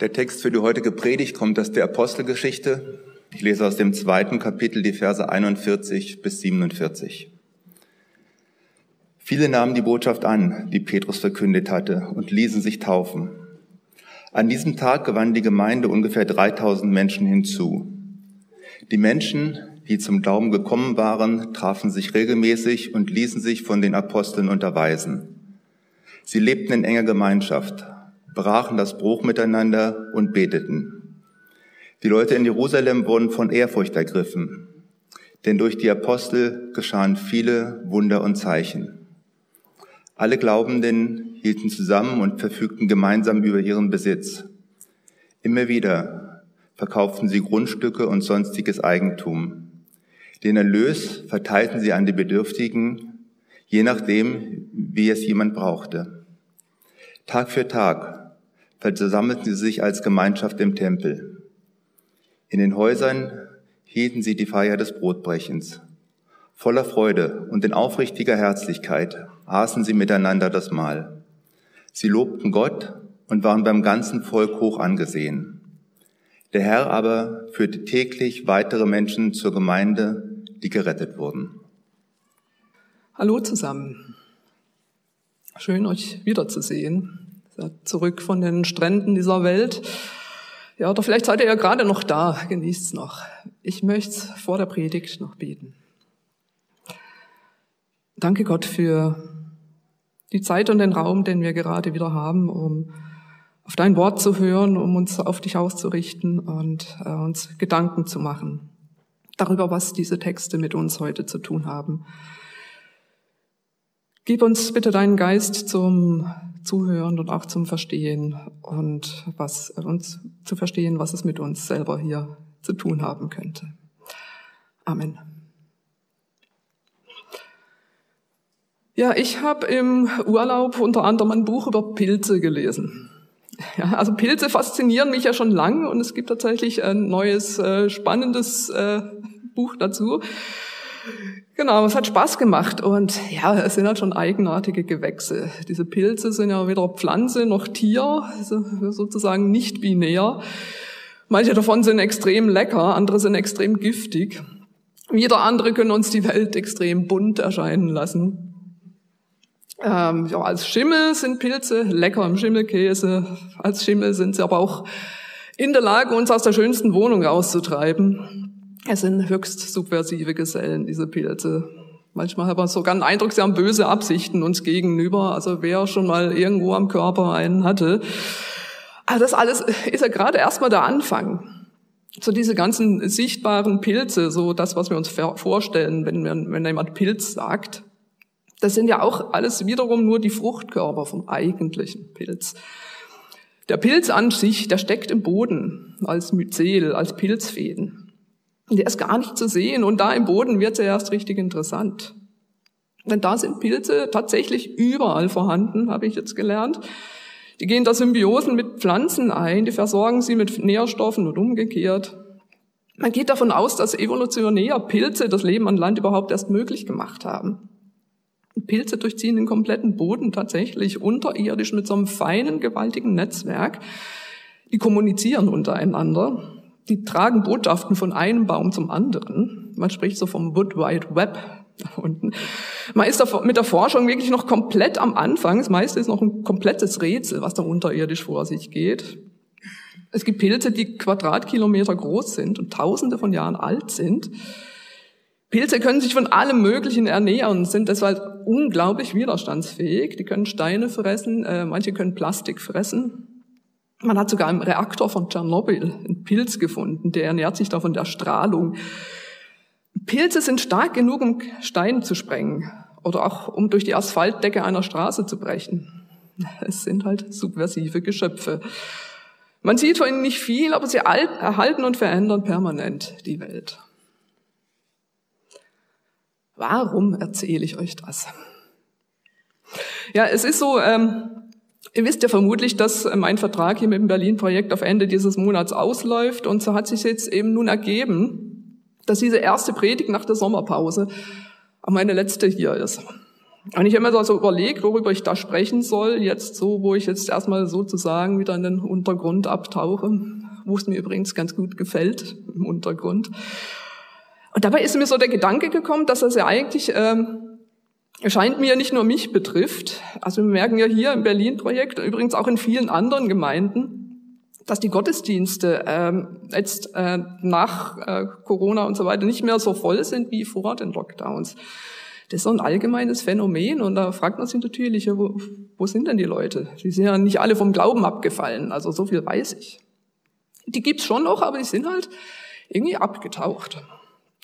Der Text für die heutige Predigt kommt aus der Apostelgeschichte. Ich lese aus dem zweiten Kapitel die Verse 41 bis 47. Viele nahmen die Botschaft an, die Petrus verkündet hatte, und ließen sich taufen. An diesem Tag gewann die Gemeinde ungefähr 3000 Menschen hinzu. Die Menschen, die zum Glauben gekommen waren, trafen sich regelmäßig und ließen sich von den Aposteln unterweisen. Sie lebten in enger Gemeinschaft, brachen das Bruch miteinander und beteten. Die Leute in Jerusalem wurden von Ehrfurcht ergriffen, denn durch die Apostel geschahen viele Wunder und Zeichen. Alle Glaubenden hielten zusammen und verfügten gemeinsam über ihren Besitz. Immer wieder verkauften sie Grundstücke und sonstiges Eigentum. Den Erlös verteilten sie an die Bedürftigen, je nachdem, wie es jemand brauchte. Tag für Tag versammelten sie sich als Gemeinschaft im Tempel. In den Häusern hielten sie die Feier des Brotbrechens. Voller Freude und in aufrichtiger Herzlichkeit aßen sie miteinander das Mahl. Sie lobten Gott und waren beim ganzen Volk hoch angesehen. Der Herr aber führte täglich weitere Menschen zur Gemeinde, die gerettet wurden. Hallo zusammen. Schön euch wiederzusehen zurück von den Stränden dieser Welt. Ja, oder vielleicht seid ihr ja gerade noch da, genießt's noch. Ich möchte vor der Predigt noch beten. Danke Gott für die Zeit und den Raum, den wir gerade wieder haben, um auf dein Wort zu hören, um uns auf dich auszurichten und äh, uns Gedanken zu machen darüber, was diese Texte mit uns heute zu tun haben. Gib uns bitte deinen Geist zum Zuhören und auch zum Verstehen und was uns zu verstehen, was es mit uns selber hier zu tun haben könnte. Amen. Ja, ich habe im Urlaub unter anderem ein Buch über Pilze gelesen. Ja, also Pilze faszinieren mich ja schon lange und es gibt tatsächlich ein neues, äh, spannendes äh, Buch dazu. Genau, es hat Spaß gemacht und ja, es sind halt schon eigenartige Gewächse. Diese Pilze sind ja weder Pflanze noch Tier, also sozusagen nicht binär. Manche davon sind extrem lecker, andere sind extrem giftig. Wieder andere können uns die Welt extrem bunt erscheinen lassen. Ähm, ja, als Schimmel sind Pilze lecker im Schimmelkäse. Als Schimmel sind sie aber auch in der Lage, uns aus der schönsten Wohnung rauszutreiben. Es sind höchst subversive Gesellen, diese Pilze. Manchmal hat man sogar den Eindruck, sie haben böse Absichten uns gegenüber. Also wer schon mal irgendwo am Körper einen hatte. Aber das alles ist ja gerade erstmal der Anfang. So diese ganzen sichtbaren Pilze, so das, was wir uns vorstellen, wenn, wenn jemand Pilz sagt, das sind ja auch alles wiederum nur die Fruchtkörper vom eigentlichen Pilz. Der Pilz an sich, der steckt im Boden als Myzel, als Pilzfäden. Der ist gar nicht zu sehen und da im Boden wird ja erst richtig interessant. Denn da sind Pilze tatsächlich überall vorhanden, habe ich jetzt gelernt. Die gehen da Symbiosen mit Pflanzen ein, die versorgen sie mit Nährstoffen und umgekehrt. Man geht davon aus, dass evolutionär Pilze das Leben an Land überhaupt erst möglich gemacht haben. Pilze durchziehen den kompletten Boden tatsächlich unterirdisch mit so einem feinen, gewaltigen Netzwerk. Die kommunizieren untereinander die tragen Botschaften von einem Baum zum anderen. Man spricht so vom Wood Wide Web da unten. Man ist mit der Forschung wirklich noch komplett am Anfang. Das meiste ist noch ein komplettes Rätsel, was da unterirdisch vor sich geht. Es gibt Pilze, die Quadratkilometer groß sind und tausende von Jahren alt sind. Pilze können sich von allem Möglichen ernähren, sind deshalb unglaublich widerstandsfähig. Die können Steine fressen, äh, manche können Plastik fressen. Man hat sogar im Reaktor von Tschernobyl einen Pilz gefunden, der ernährt sich da von der Strahlung. Pilze sind stark genug, um Steine zu sprengen oder auch um durch die Asphaltdecke einer Straße zu brechen. Es sind halt subversive Geschöpfe. Man sieht von ihnen nicht viel, aber sie erhalten und verändern permanent die Welt. Warum erzähle ich euch das? Ja, es ist so, ähm, Ihr wisst ja vermutlich, dass mein Vertrag hier mit dem Berlin-Projekt auf Ende dieses Monats ausläuft und so hat sich jetzt eben nun ergeben, dass diese erste Predigt nach der Sommerpause meine letzte hier ist. Und ich habe mir so überlegt, worüber ich da sprechen soll, jetzt so, wo ich jetzt erstmal sozusagen wieder in den Untergrund abtauche, wo es mir übrigens ganz gut gefällt, im Untergrund. Und dabei ist mir so der Gedanke gekommen, dass das ja eigentlich ähm, scheint mir nicht nur mich betrifft. Also wir merken ja hier im Berlin-Projekt, übrigens auch in vielen anderen Gemeinden, dass die Gottesdienste ähm, jetzt äh, nach äh, Corona und so weiter nicht mehr so voll sind wie vor den Lockdowns. Das ist so ein allgemeines Phänomen und da fragt man sich natürlich, ja, wo, wo sind denn die Leute? Die sind ja nicht alle vom Glauben abgefallen, also so viel weiß ich. Die gibt's schon noch, aber die sind halt irgendwie abgetaucht.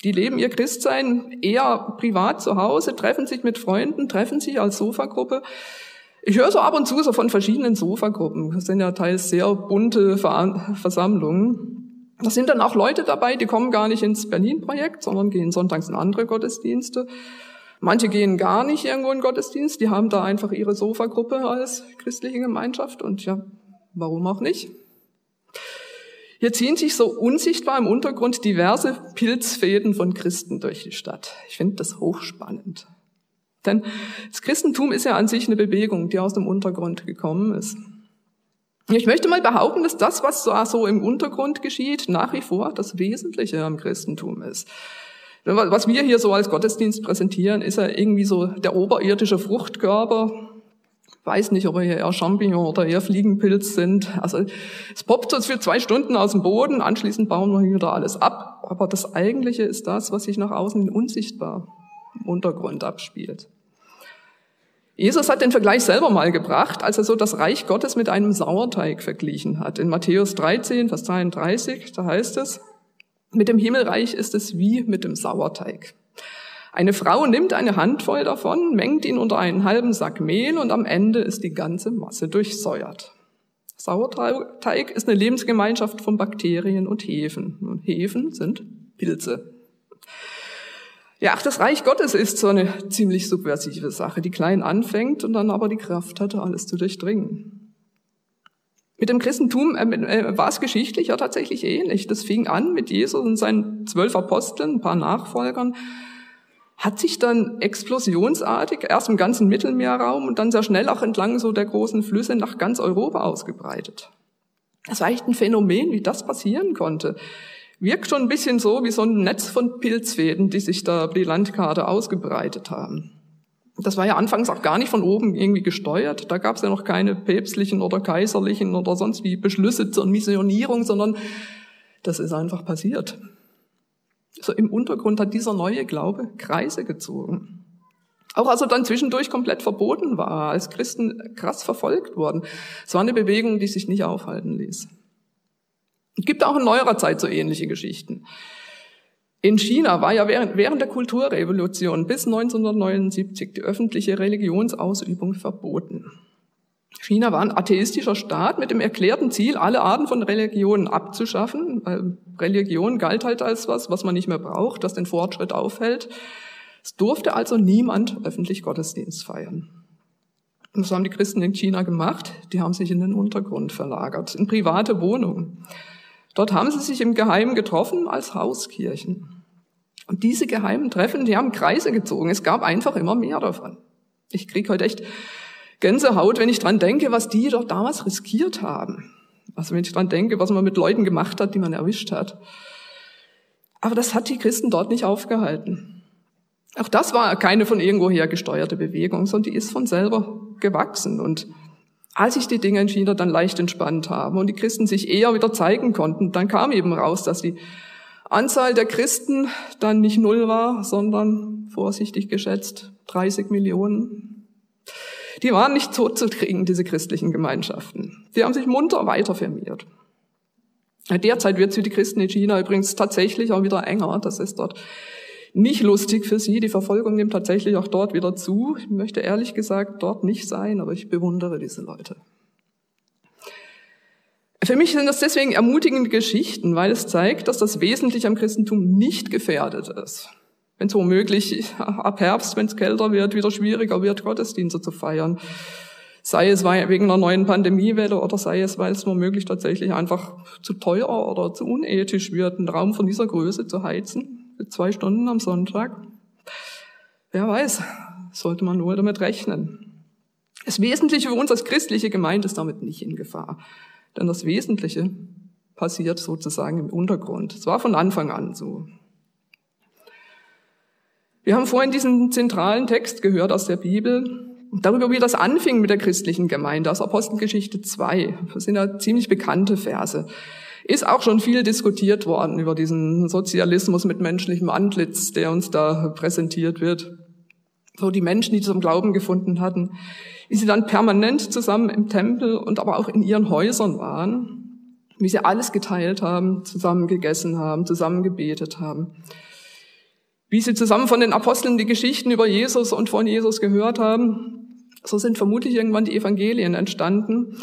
Die leben ihr Christsein eher privat zu Hause, treffen sich mit Freunden, treffen sich als Sofagruppe. Ich höre so ab und zu so von verschiedenen Sofagruppen. Das sind ja teils sehr bunte Versammlungen. Da sind dann auch Leute dabei, die kommen gar nicht ins Berlin-Projekt, sondern gehen sonntags in andere Gottesdienste. Manche gehen gar nicht irgendwo in Gottesdienst, die haben da einfach ihre Sofagruppe als christliche Gemeinschaft und ja, warum auch nicht? Hier ziehen sich so unsichtbar im Untergrund diverse Pilzfäden von Christen durch die Stadt. Ich finde das hochspannend. Denn das Christentum ist ja an sich eine Bewegung, die aus dem Untergrund gekommen ist. Ich möchte mal behaupten, dass das, was so im Untergrund geschieht, nach wie vor das Wesentliche am Christentum ist. Was wir hier so als Gottesdienst präsentieren, ist ja irgendwie so der oberirdische Fruchtkörper. Weiß nicht, ob hier eher Champignon oder eher Fliegenpilz sind. Also es poppt so für zwei Stunden aus dem Boden, anschließend bauen wir wieder alles ab. Aber das Eigentliche ist das, was sich nach außen unsichtbar im Untergrund abspielt. Jesus hat den Vergleich selber mal gebracht, als er so das Reich Gottes mit einem Sauerteig verglichen hat. In Matthäus 13, Vers 33, da heißt es, mit dem Himmelreich ist es wie mit dem Sauerteig. Eine Frau nimmt eine Handvoll davon, mengt ihn unter einen halben Sack Mehl und am Ende ist die ganze Masse durchsäuert. Sauerteig ist eine Lebensgemeinschaft von Bakterien und Hefen. Und Hefen sind Pilze. Ja, ach, das Reich Gottes ist so eine ziemlich subversive Sache, die klein anfängt und dann aber die Kraft hatte, alles zu durchdringen. Mit dem Christentum äh, äh, war es geschichtlich ja tatsächlich ähnlich. Das fing an mit Jesus und seinen zwölf Aposteln, ein paar Nachfolgern, hat sich dann explosionsartig erst im ganzen Mittelmeerraum und dann sehr schnell auch entlang so der großen Flüsse nach ganz Europa ausgebreitet. Das war echt ein Phänomen, wie das passieren konnte wirkt schon ein bisschen so wie so ein Netz von Pilzfäden, die sich da über die Landkarte ausgebreitet haben. Das war ja anfangs auch gar nicht von oben irgendwie gesteuert. Da gab es ja noch keine päpstlichen oder kaiserlichen oder sonst wie Beschlüsse zur Missionierung, sondern das ist einfach passiert. So im Untergrund hat dieser neue Glaube Kreise gezogen. Auch als er dann zwischendurch komplett verboten war, als Christen krass verfolgt wurden. Es war eine Bewegung, die sich nicht aufhalten ließ. Es gibt auch in neuerer Zeit so ähnliche Geschichten. In China war ja während, während der Kulturrevolution bis 1979 die öffentliche Religionsausübung verboten. China war ein atheistischer Staat mit dem erklärten Ziel, alle Arten von Religionen abzuschaffen. Religion galt halt als was, was man nicht mehr braucht, das den Fortschritt aufhält. Es durfte also niemand öffentlich Gottesdienst feiern. Und das haben die Christen in China gemacht. Die haben sich in den Untergrund verlagert, in private Wohnungen. Dort haben sie sich im Geheimen getroffen als Hauskirchen. Und diese geheimen Treffen, die haben Kreise gezogen. Es gab einfach immer mehr davon. Ich krieg heute echt Gänsehaut, wenn ich dran denke, was die doch damals riskiert haben. Also wenn ich dran denke, was man mit Leuten gemacht hat, die man erwischt hat. Aber das hat die Christen dort nicht aufgehalten. Auch das war keine von irgendwoher gesteuerte Bewegung, sondern die ist von selber gewachsen und als sich die Dinge in China dann leicht entspannt haben und die Christen sich eher wieder zeigen konnten, dann kam eben raus, dass die Anzahl der Christen dann nicht null war, sondern vorsichtig geschätzt 30 Millionen. Die waren nicht tot zu kriegen, diese christlichen Gemeinschaften. Die haben sich munter weiter firmiert. Derzeit wird es für die Christen in China übrigens tatsächlich auch wieder enger. Das ist dort nicht lustig für sie. Die Verfolgung nimmt tatsächlich auch dort wieder zu. Ich möchte ehrlich gesagt dort nicht sein, aber ich bewundere diese Leute. Für mich sind das deswegen ermutigende Geschichten, weil es zeigt, dass das Wesentliche am Christentum nicht gefährdet ist. Wenn es womöglich ab Herbst, wenn es kälter wird, wieder schwieriger wird, Gottesdienste zu feiern. Sei es wegen einer neuen Pandemiewelle oder sei es, weil es womöglich tatsächlich einfach zu teuer oder zu unethisch wird, einen Raum von dieser Größe zu heizen für zwei Stunden am Sonntag. Wer weiß, sollte man wohl damit rechnen. Das Wesentliche für uns als christliche Gemeinde ist damit nicht in Gefahr. Denn das Wesentliche passiert sozusagen im Untergrund. Es war von Anfang an so. Wir haben vorhin diesen zentralen Text gehört aus der Bibel, darüber, wie das anfing mit der christlichen Gemeinde, aus Apostelgeschichte 2. Das sind ja ziemlich bekannte Verse. Ist auch schon viel diskutiert worden über diesen Sozialismus mit menschlichem Antlitz, der uns da präsentiert wird. So die Menschen, die zum Glauben gefunden hatten, wie sie dann permanent zusammen im Tempel und aber auch in ihren Häusern waren, wie sie alles geteilt haben, zusammen gegessen haben, zusammen gebetet haben wie sie zusammen von den Aposteln die Geschichten über Jesus und von Jesus gehört haben. So sind vermutlich irgendwann die Evangelien entstanden.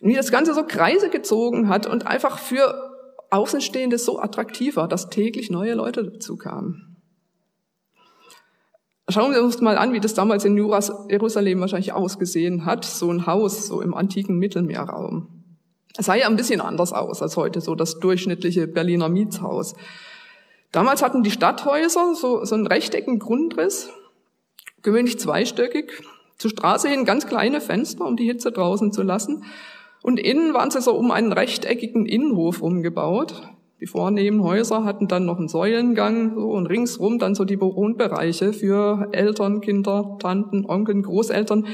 Und wie das Ganze so Kreise gezogen hat und einfach für Außenstehende so attraktiv war, dass täglich neue Leute dazu kamen. Schauen wir uns mal an, wie das damals in Jerusalem wahrscheinlich ausgesehen hat, so ein Haus, so im antiken Mittelmeerraum. Es sah ja ein bisschen anders aus als heute, so das durchschnittliche Berliner Mietshaus. Damals hatten die Stadthäuser so, so einen rechteckigen Grundriss, gewöhnlich zweistöckig, zur Straße hin ganz kleine Fenster, um die Hitze draußen zu lassen. Und innen waren sie so um einen rechteckigen Innenhof umgebaut. Die vornehmen Häuser hatten dann noch einen Säulengang so, und ringsrum dann so die Wohnbereiche für Eltern, Kinder, Tanten, Onkeln, Großeltern,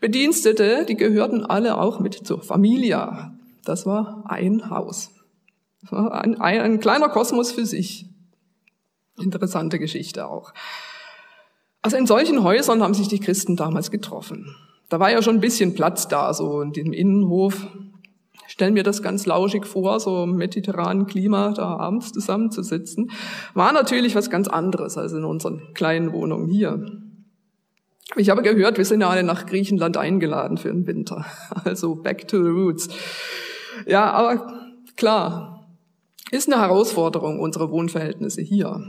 Bedienstete, die gehörten alle auch mit zur Familia. Das war ein Haus. Ein, ein, ein kleiner Kosmos für sich. Interessante Geschichte auch. Also in solchen Häusern haben sich die Christen damals getroffen. Da war ja schon ein bisschen Platz da, so in dem Innenhof. Stellen mir das ganz lauschig vor, so im mediterranen Klima da abends zusammenzusitzen. War natürlich was ganz anderes als in unseren kleinen Wohnungen hier. Ich habe gehört, wir sind ja alle nach Griechenland eingeladen für den Winter. Also back to the roots. Ja, aber klar, ist eine Herausforderung, unsere Wohnverhältnisse hier.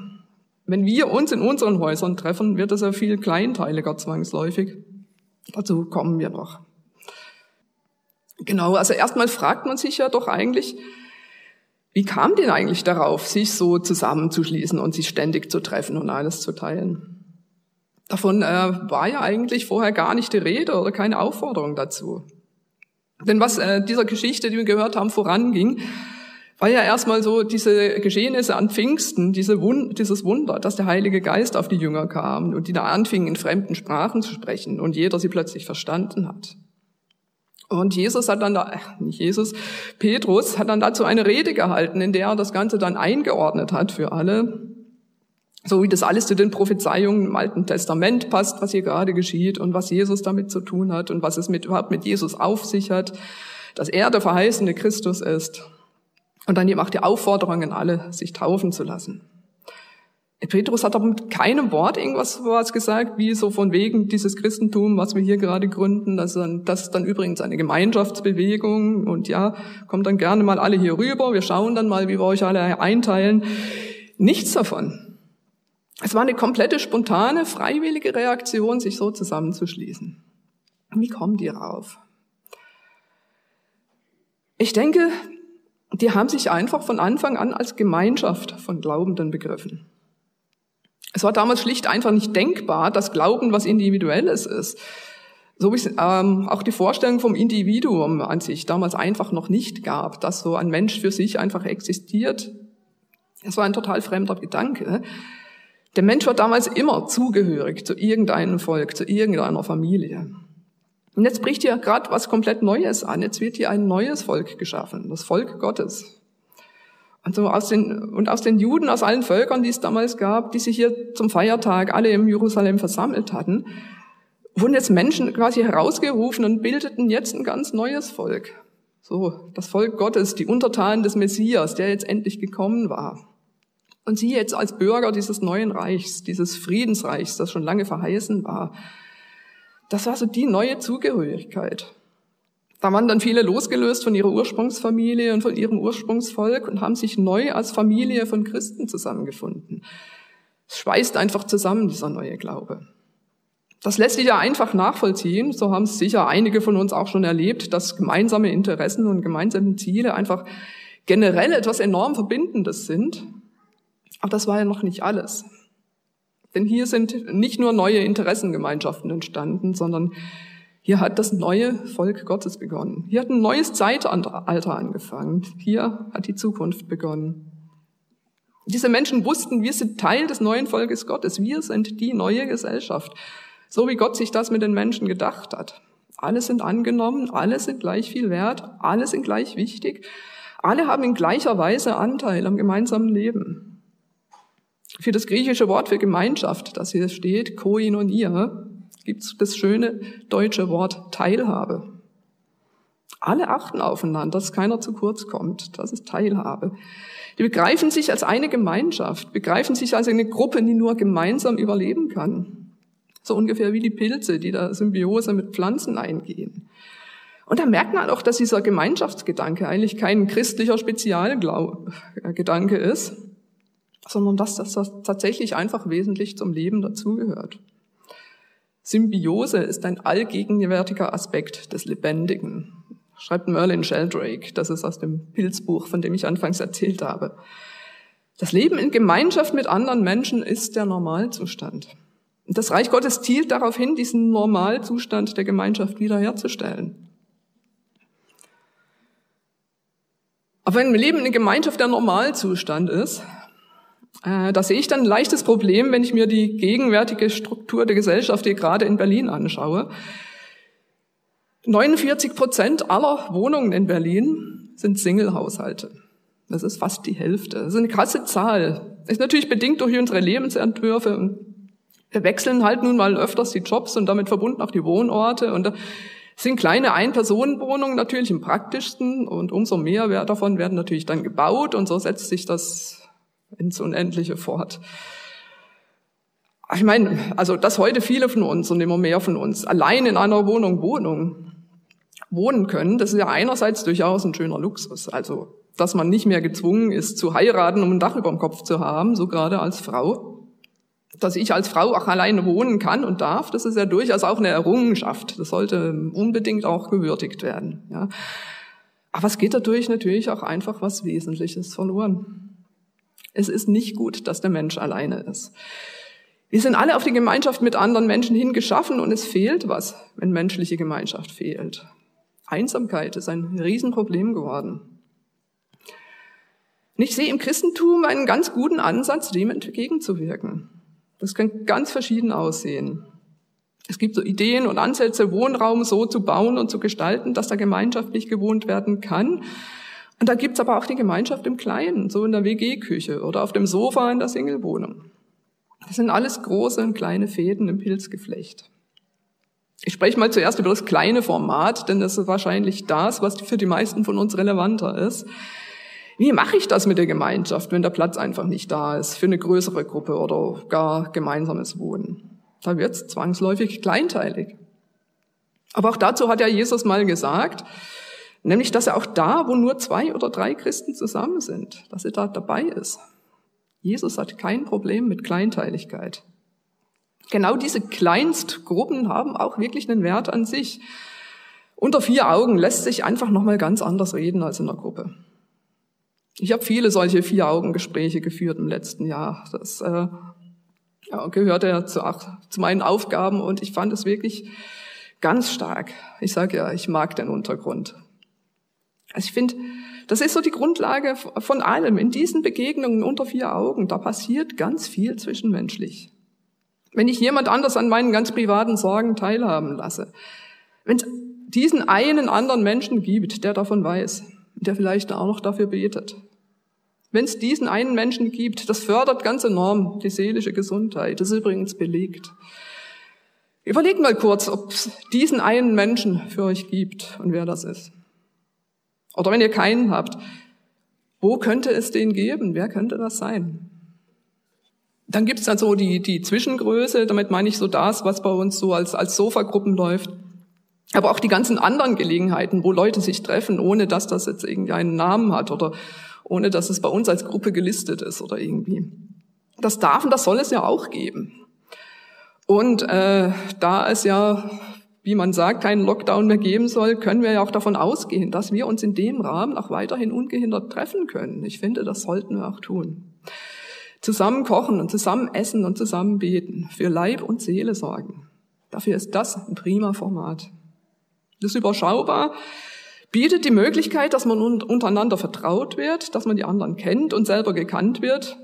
Wenn wir uns in unseren Häusern treffen, wird es ja viel kleinteiliger zwangsläufig. Dazu kommen wir noch. Genau, also erstmal fragt man sich ja doch eigentlich, wie kam denn eigentlich darauf, sich so zusammenzuschließen und sich ständig zu treffen und alles zu teilen? Davon äh, war ja eigentlich vorher gar nicht die Rede oder keine Aufforderung dazu. Denn was äh, dieser Geschichte, die wir gehört haben, voranging, war ja erstmal so diese Geschehnisse an Pfingsten, diese Wund dieses Wunder, dass der Heilige Geist auf die Jünger kam und die da anfingen, in fremden Sprachen zu sprechen und jeder sie plötzlich verstanden hat. Und Jesus hat dann da, äh, nicht Jesus, Petrus hat dann dazu eine Rede gehalten, in der er das Ganze dann eingeordnet hat für alle, so wie das alles zu den Prophezeiungen im Alten Testament passt, was hier gerade geschieht und was Jesus damit zu tun hat und was es mit, überhaupt mit Jesus auf sich hat, dass er der verheißene Christus ist und dann macht die Aufforderung an alle, sich taufen zu lassen. Petrus hat aber mit keinem Wort irgendwas was gesagt, wie so von wegen dieses Christentum, was wir hier gerade gründen, das ist, dann, das ist dann übrigens eine Gemeinschaftsbewegung und ja, kommt dann gerne mal alle hier rüber, wir schauen dann mal, wie wir euch alle einteilen. Nichts davon. Es war eine komplette spontane, freiwillige Reaktion, sich so zusammenzuschließen. Wie kommen die rauf? Ich denke, die haben sich einfach von Anfang an als Gemeinschaft von Glaubenden begriffen. Es war damals schlicht einfach nicht denkbar, dass Glauben was Individuelles ist. So wie es ähm, auch die Vorstellung vom Individuum an sich damals einfach noch nicht gab, dass so ein Mensch für sich einfach existiert. Es war ein total fremder Gedanke. Der Mensch war damals immer zugehörig zu irgendeinem Volk, zu irgendeiner Familie. Und jetzt bricht hier gerade was komplett Neues an. Jetzt wird hier ein neues Volk geschaffen, das Volk Gottes. Und, so aus den, und aus den Juden, aus allen Völkern, die es damals gab, die sich hier zum Feiertag alle im Jerusalem versammelt hatten, wurden jetzt Menschen quasi herausgerufen und bildeten jetzt ein ganz neues Volk. So, das Volk Gottes, die Untertanen des Messias, der jetzt endlich gekommen war. Und sie jetzt als Bürger dieses neuen Reichs, dieses Friedensreichs, das schon lange verheißen war, das war so die neue Zugehörigkeit. Da waren dann viele losgelöst von ihrer Ursprungsfamilie und von ihrem Ursprungsvolk und haben sich neu als Familie von Christen zusammengefunden. Es schweißt einfach zusammen, dieser neue Glaube. Das lässt sich ja einfach nachvollziehen. So haben es sicher einige von uns auch schon erlebt, dass gemeinsame Interessen und gemeinsame Ziele einfach generell etwas enorm Verbindendes sind. Aber das war ja noch nicht alles. Denn hier sind nicht nur neue Interessengemeinschaften entstanden, sondern hier hat das neue Volk Gottes begonnen. Hier hat ein neues Zeitalter angefangen. Hier hat die Zukunft begonnen. Diese Menschen wussten, wir sind Teil des neuen Volkes Gottes. Wir sind die neue Gesellschaft. So wie Gott sich das mit den Menschen gedacht hat. Alle sind angenommen, alle sind gleich viel wert, alle sind gleich wichtig. Alle haben in gleicher Weise Anteil am gemeinsamen Leben. Für das griechische Wort für Gemeinschaft, das hier steht, koinonia, gibt es das schöne deutsche Wort Teilhabe. Alle achten aufeinander, dass keiner zu kurz kommt. Das ist Teilhabe. Die begreifen sich als eine Gemeinschaft, begreifen sich als eine Gruppe, die nur gemeinsam überleben kann. So ungefähr wie die Pilze, die da Symbiose mit Pflanzen eingehen. Und da merkt man auch, dass dieser Gemeinschaftsgedanke eigentlich kein christlicher Spezialgedanke ist, sondern dass das tatsächlich einfach wesentlich zum Leben dazugehört. Symbiose ist ein allgegenwärtiger Aspekt des Lebendigen, schreibt Merlin Sheldrake. Das ist aus dem Pilzbuch, von dem ich anfangs erzählt habe. Das Leben in Gemeinschaft mit anderen Menschen ist der Normalzustand. Und das Reich Gottes zielt darauf hin, diesen Normalzustand der Gemeinschaft wiederherzustellen. Aber wenn Leben in Gemeinschaft der Normalzustand ist, da sehe ich dann ein leichtes Problem, wenn ich mir die gegenwärtige Struktur der Gesellschaft hier gerade in Berlin anschaue. 49 Prozent aller Wohnungen in Berlin sind Single-Haushalte. Das ist fast die Hälfte. Das ist eine krasse Zahl. Ist natürlich bedingt durch unsere Lebensentwürfe. Wir wechseln halt nun mal öfters die Jobs und damit verbunden auch die Wohnorte. Und da sind kleine Ein-Personen-Wohnungen natürlich am praktischsten und umso mehr davon werden natürlich dann gebaut und so setzt sich das ins Unendliche fort. Ich meine, also dass heute viele von uns und immer mehr von uns allein in einer Wohnung Wohnung wohnen können, das ist ja einerseits durchaus ein schöner Luxus. Also, dass man nicht mehr gezwungen ist zu heiraten, um ein Dach über dem Kopf zu haben, so gerade als Frau. Dass ich als Frau auch alleine wohnen kann und darf, das ist ja durchaus auch eine Errungenschaft. Das sollte unbedingt auch gewürdigt werden. Ja. Aber es geht dadurch natürlich auch einfach was Wesentliches verloren. Es ist nicht gut, dass der Mensch alleine ist. Wir sind alle auf die Gemeinschaft mit anderen Menschen hingeschaffen und es fehlt was, wenn menschliche Gemeinschaft fehlt. Einsamkeit ist ein Riesenproblem geworden. Und ich sehe im Christentum einen ganz guten Ansatz, dem entgegenzuwirken. Das kann ganz verschieden aussehen. Es gibt so Ideen und Ansätze, Wohnraum so zu bauen und zu gestalten, dass da gemeinschaftlich gewohnt werden kann. Und da gibt's aber auch die Gemeinschaft im Kleinen, so in der WG-Küche oder auf dem Sofa in der Singlewohnung. Das sind alles große und kleine Fäden im Pilzgeflecht. Ich spreche mal zuerst über das kleine Format, denn das ist wahrscheinlich das, was für die meisten von uns relevanter ist. Wie mache ich das mit der Gemeinschaft, wenn der Platz einfach nicht da ist für eine größere Gruppe oder gar gemeinsames Wohnen? Da wird's zwangsläufig kleinteilig. Aber auch dazu hat ja Jesus mal gesagt, Nämlich, dass er auch da, wo nur zwei oder drei Christen zusammen sind, dass er da dabei ist. Jesus hat kein Problem mit Kleinteiligkeit. Genau diese Kleinstgruppen haben auch wirklich einen Wert an sich. Unter vier Augen lässt sich einfach nochmal ganz anders reden als in der Gruppe. Ich habe viele solche Vier-Augen-Gespräche geführt im letzten Jahr. Das äh, ja, gehörte ja zu, zu meinen Aufgaben und ich fand es wirklich ganz stark. Ich sage ja, ich mag den Untergrund. Also ich finde, das ist so die Grundlage von allem. In diesen Begegnungen unter vier Augen, da passiert ganz viel zwischenmenschlich. Wenn ich jemand anders an meinen ganz privaten Sorgen teilhaben lasse, wenn es diesen einen anderen Menschen gibt, der davon weiß, der vielleicht auch noch dafür betet, wenn es diesen einen Menschen gibt, das fördert ganz enorm die seelische Gesundheit. Das ist übrigens belegt. Überlegt mal kurz, ob es diesen einen Menschen für euch gibt und wer das ist. Oder wenn ihr keinen habt, wo könnte es den geben? Wer könnte das sein? Dann gibt es dann so die, die Zwischengröße, damit meine ich so das, was bei uns so als, als Sofagruppen läuft. Aber auch die ganzen anderen Gelegenheiten, wo Leute sich treffen, ohne dass das jetzt irgendwie einen Namen hat oder ohne dass es bei uns als Gruppe gelistet ist oder irgendwie. Das darf und das soll es ja auch geben. Und äh, da es ja wie man sagt, keinen Lockdown mehr geben soll, können wir ja auch davon ausgehen, dass wir uns in dem Rahmen auch weiterhin ungehindert treffen können. Ich finde, das sollten wir auch tun. Zusammen kochen und zusammen essen und zusammen beten, für Leib und Seele sorgen. Dafür ist das ein prima Format. Das ist überschaubar, bietet die Möglichkeit, dass man untereinander vertraut wird, dass man die anderen kennt und selber gekannt wird.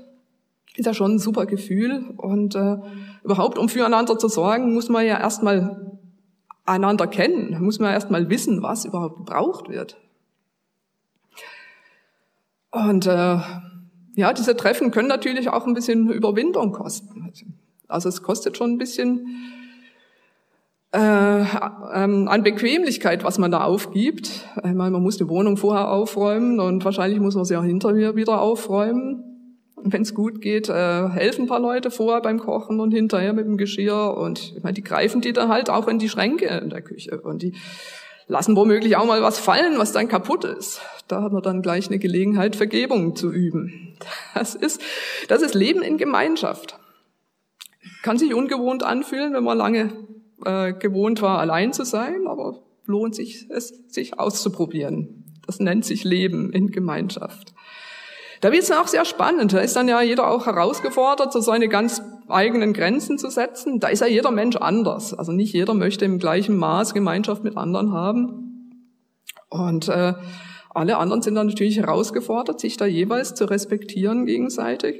Ist ja schon ein super Gefühl. Und äh, überhaupt, um füreinander zu sorgen, muss man ja erstmal einander kennen, muss man erstmal wissen, was überhaupt gebraucht wird. Und äh, ja, diese Treffen können natürlich auch ein bisschen Überwindung kosten. Also es kostet schon ein bisschen äh, ähm, an Bequemlichkeit, was man da aufgibt. Einmal, man muss die Wohnung vorher aufräumen und wahrscheinlich muss man sie auch hinterher wieder aufräumen. Wenn es gut geht, äh, helfen ein paar Leute vor beim Kochen und hinterher mit dem Geschirr. Und ich meine, die greifen die dann halt auch in die Schränke in der Küche. Und die lassen womöglich auch mal was fallen, was dann kaputt ist. Da hat man dann gleich eine Gelegenheit, Vergebung zu üben. Das ist, das ist Leben in Gemeinschaft. Kann sich ungewohnt anfühlen, wenn man lange äh, gewohnt war, allein zu sein, aber lohnt sich es, sich auszuprobieren. Das nennt sich Leben in Gemeinschaft. Da wird es auch sehr spannend. Da ist dann ja jeder auch herausgefordert, so seine ganz eigenen Grenzen zu setzen. Da ist ja jeder Mensch anders. Also nicht jeder möchte im gleichen Maß Gemeinschaft mit anderen haben. Und äh, alle anderen sind dann natürlich herausgefordert, sich da jeweils zu respektieren gegenseitig.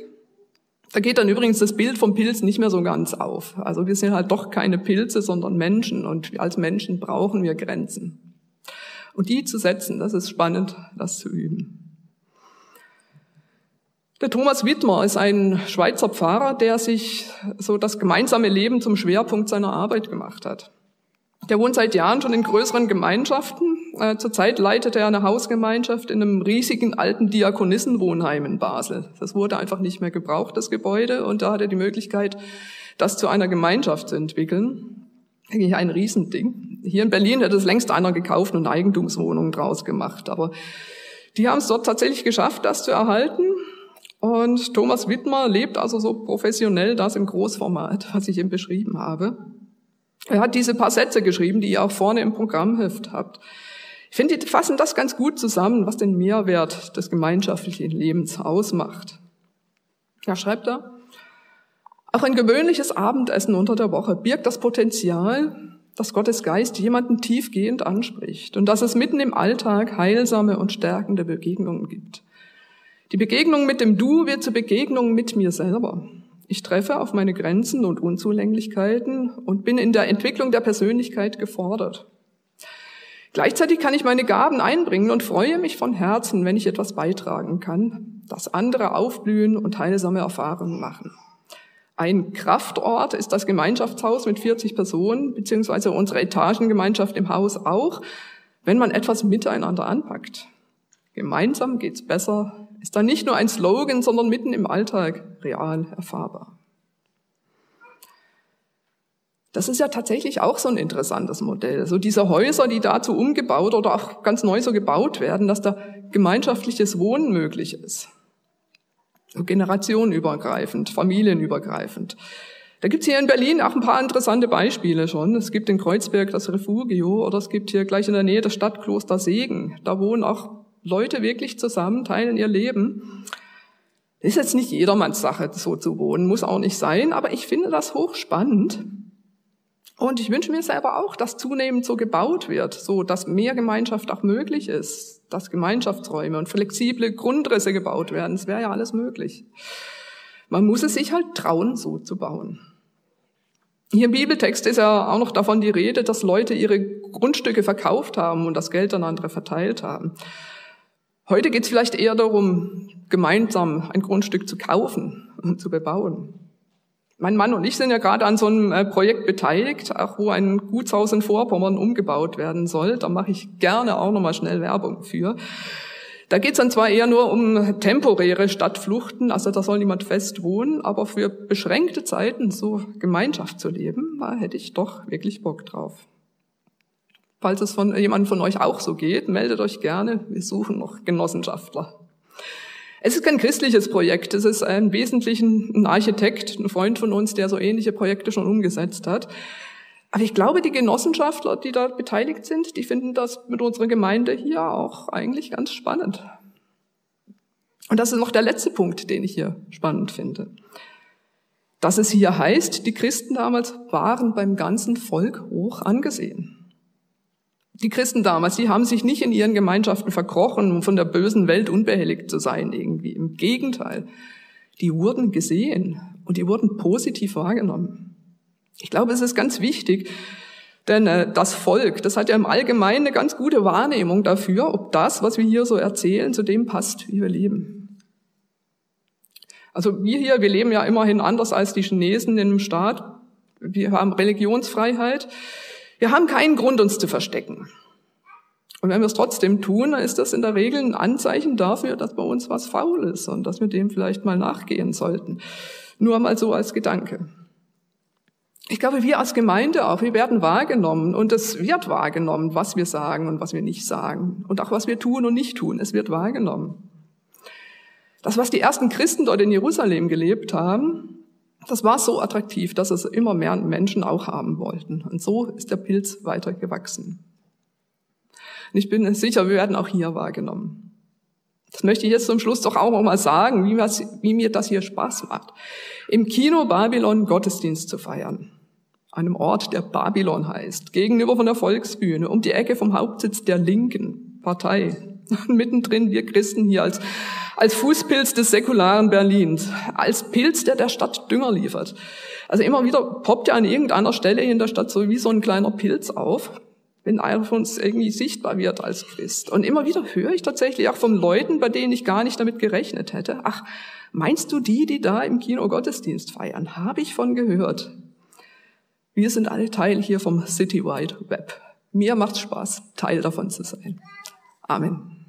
Da geht dann übrigens das Bild vom Pilz nicht mehr so ganz auf. Also wir sind halt doch keine Pilze, sondern Menschen und als Menschen brauchen wir Grenzen. Und die zu setzen, das ist spannend, das zu üben. Der Thomas Wittmer ist ein Schweizer Pfarrer, der sich so das gemeinsame Leben zum Schwerpunkt seiner Arbeit gemacht hat. Der wohnt seit Jahren schon in größeren Gemeinschaften. Äh, zurzeit leitet er eine Hausgemeinschaft in einem riesigen alten Diakonissenwohnheim in Basel. Das wurde einfach nicht mehr gebraucht, das Gebäude, und da hat er die Möglichkeit, das zu einer Gemeinschaft zu entwickeln. Eigentlich ein Riesending. Hier in Berlin hätte es längst einer gekauft und Eigentumswohnungen draus gemacht, aber die haben es dort tatsächlich geschafft, das zu erhalten. Und Thomas Wittmer lebt also so professionell das im Großformat, was ich ihm beschrieben habe. Er hat diese paar Sätze geschrieben, die ihr auch vorne im Programmheft habt. Ich finde, die fassen das ganz gut zusammen, was den Mehrwert des gemeinschaftlichen Lebens ausmacht. Er schreibt da, auch ein gewöhnliches Abendessen unter der Woche birgt das Potenzial, dass Gottes Geist jemanden tiefgehend anspricht und dass es mitten im Alltag heilsame und stärkende Begegnungen gibt. Die Begegnung mit dem Du wird zur Begegnung mit mir selber. Ich treffe auf meine Grenzen und Unzulänglichkeiten und bin in der Entwicklung der Persönlichkeit gefordert. Gleichzeitig kann ich meine Gaben einbringen und freue mich von Herzen, wenn ich etwas beitragen kann, dass andere aufblühen und heilsame Erfahrungen machen. Ein Kraftort ist das Gemeinschaftshaus mit 40 Personen, beziehungsweise unsere Etagengemeinschaft im Haus auch, wenn man etwas miteinander anpackt. Gemeinsam geht's besser, ist dann nicht nur ein Slogan, sondern mitten im Alltag real erfahrbar. Das ist ja tatsächlich auch so ein interessantes Modell. So diese Häuser, die dazu umgebaut oder auch ganz neu so gebaut werden, dass da gemeinschaftliches Wohnen möglich ist. So generationenübergreifend, familienübergreifend. Da gibt's hier in Berlin auch ein paar interessante Beispiele schon. Es gibt in Kreuzberg das Refugio oder es gibt hier gleich in der Nähe das Stadtkloster Segen. Da wohnen auch Leute wirklich zusammen, teilen ihr Leben. Ist jetzt nicht jedermanns Sache, so zu wohnen, muss auch nicht sein, aber ich finde das hochspannend. Und ich wünsche mir selber auch, dass zunehmend so gebaut wird, so dass mehr Gemeinschaft auch möglich ist, dass Gemeinschaftsräume und flexible Grundrisse gebaut werden. Es wäre ja alles möglich. Man muss es sich halt trauen, so zu bauen. Hier im Bibeltext ist ja auch noch davon die Rede, dass Leute ihre Grundstücke verkauft haben und das Geld an andere verteilt haben. Heute geht es vielleicht eher darum, gemeinsam ein Grundstück zu kaufen und zu bebauen. Mein Mann und ich sind ja gerade an so einem äh, Projekt beteiligt, auch wo ein Gutshaus in Vorpommern umgebaut werden soll. Da mache ich gerne auch nochmal schnell Werbung für. Da geht es dann zwar eher nur um temporäre Stadtfluchten, also da soll niemand fest wohnen, aber für beschränkte Zeiten so Gemeinschaft zu leben, da hätte ich doch wirklich Bock drauf. Falls es von jemandem von euch auch so geht, meldet euch gerne. Wir suchen noch Genossenschaftler. Es ist kein christliches Projekt. Es ist im Wesentlichen ein Architekt, ein Freund von uns, der so ähnliche Projekte schon umgesetzt hat. Aber ich glaube, die Genossenschaftler, die da beteiligt sind, die finden das mit unserer Gemeinde hier auch eigentlich ganz spannend. Und das ist noch der letzte Punkt, den ich hier spannend finde. Dass es hier heißt, die Christen damals waren beim ganzen Volk hoch angesehen. Die Christen damals, die haben sich nicht in ihren Gemeinschaften verkrochen, um von der bösen Welt unbehelligt zu sein irgendwie. Im Gegenteil, die wurden gesehen und die wurden positiv wahrgenommen. Ich glaube, es ist ganz wichtig, denn äh, das Volk, das hat ja im Allgemeinen eine ganz gute Wahrnehmung dafür, ob das, was wir hier so erzählen, zu dem passt, wie wir leben. Also wir hier, wir leben ja immerhin anders als die Chinesen in einem Staat. Wir haben Religionsfreiheit. Wir haben keinen Grund, uns zu verstecken. Und wenn wir es trotzdem tun, dann ist das in der Regel ein Anzeichen dafür, dass bei uns was faul ist und dass wir dem vielleicht mal nachgehen sollten. Nur mal so als Gedanke. Ich glaube, wir als Gemeinde auch, wir werden wahrgenommen und es wird wahrgenommen, was wir sagen und was wir nicht sagen und auch was wir tun und nicht tun. Es wird wahrgenommen. Das, was die ersten Christen dort in Jerusalem gelebt haben, das war so attraktiv, dass es immer mehr Menschen auch haben wollten. Und so ist der Pilz weiter gewachsen. Und ich bin sicher, wir werden auch hier wahrgenommen. Das möchte ich jetzt zum Schluss doch auch mal sagen, wie, wie mir das hier Spaß macht. Im Kino Babylon Gottesdienst zu feiern. Einem Ort, der Babylon heißt. Gegenüber von der Volksbühne. Um die Ecke vom Hauptsitz der linken Partei. Mittendrin wir Christen hier als, als Fußpilz des säkularen Berlins. Als Pilz, der der Stadt Dünger liefert. Also immer wieder poppt ja an irgendeiner Stelle in der Stadt so wie so ein kleiner Pilz auf wenn einer von uns irgendwie sichtbar wird als Christ. Und immer wieder höre ich tatsächlich auch von Leuten, bei denen ich gar nicht damit gerechnet hätte, ach, meinst du die, die da im Kino Gottesdienst feiern? Habe ich von gehört. Wir sind alle Teil hier vom City Wide Web. Mir macht's Spaß, Teil davon zu sein. Amen.